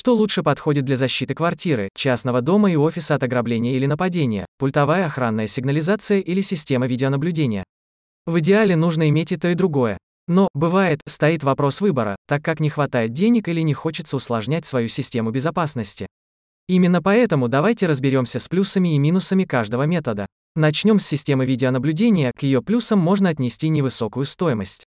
Что лучше подходит для защиты квартиры, частного дома и офиса от ограбления или нападения, пультовая охранная сигнализация или система видеонаблюдения? В идеале нужно иметь и то, и другое. Но, бывает, стоит вопрос выбора, так как не хватает денег или не хочется усложнять свою систему безопасности. Именно поэтому давайте разберемся с плюсами и минусами каждого метода. Начнем с системы видеонаблюдения, к ее плюсам можно отнести невысокую стоимость.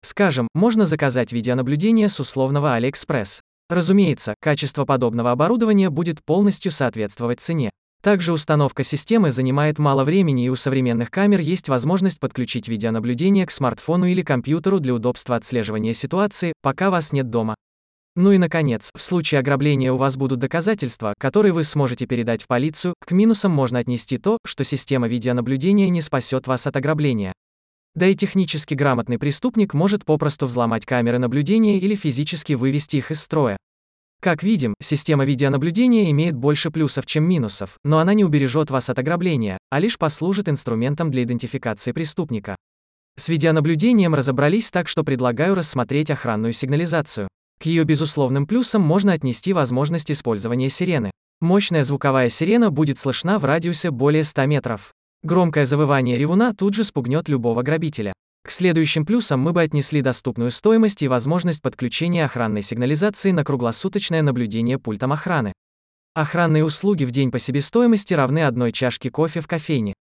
Скажем, можно заказать видеонаблюдение с условного AliExpress. Разумеется, качество подобного оборудования будет полностью соответствовать цене. Также установка системы занимает мало времени и у современных камер есть возможность подключить видеонаблюдение к смартфону или компьютеру для удобства отслеживания ситуации, пока вас нет дома. Ну и наконец, в случае ограбления у вас будут доказательства, которые вы сможете передать в полицию. К минусам можно отнести то, что система видеонаблюдения не спасет вас от ограбления. Да и технически грамотный преступник может попросту взломать камеры наблюдения или физически вывести их из строя. Как видим, система видеонаблюдения имеет больше плюсов, чем минусов, но она не убережет вас от ограбления, а лишь послужит инструментом для идентификации преступника. С видеонаблюдением разобрались так, что предлагаю рассмотреть охранную сигнализацию. К ее безусловным плюсам можно отнести возможность использования сирены. Мощная звуковая сирена будет слышна в радиусе более 100 метров. Громкое завывание ревуна тут же спугнет любого грабителя. К следующим плюсам мы бы отнесли доступную стоимость и возможность подключения охранной сигнализации на круглосуточное наблюдение пультом охраны. Охранные услуги в день по себестоимости равны одной чашке кофе в кофейне.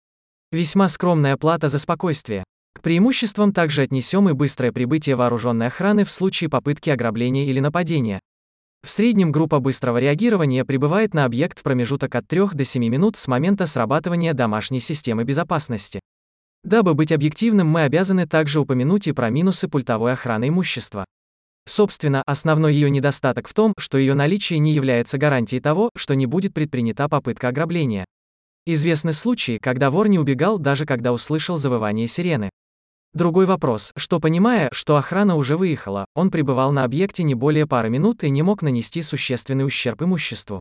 Весьма скромная плата за спокойствие. К преимуществам также отнесем и быстрое прибытие вооруженной охраны в случае попытки ограбления или нападения. В среднем группа быстрого реагирования прибывает на объект в промежуток от 3 до 7 минут с момента срабатывания домашней системы безопасности. Дабы быть объективным, мы обязаны также упомянуть и про минусы пультовой охраны имущества. Собственно, основной ее недостаток в том, что ее наличие не является гарантией того, что не будет предпринята попытка ограбления. Известны случаи, когда вор не убегал даже когда услышал завывание сирены. Другой вопрос, что понимая, что охрана уже выехала, он пребывал на объекте не более пары минут и не мог нанести существенный ущерб имуществу.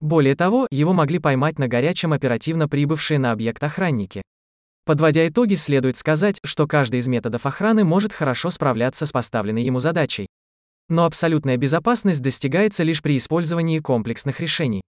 Более того, его могли поймать на горячем оперативно прибывшие на объект охранники. Подводя итоги, следует сказать, что каждый из методов охраны может хорошо справляться с поставленной ему задачей. Но абсолютная безопасность достигается лишь при использовании комплексных решений.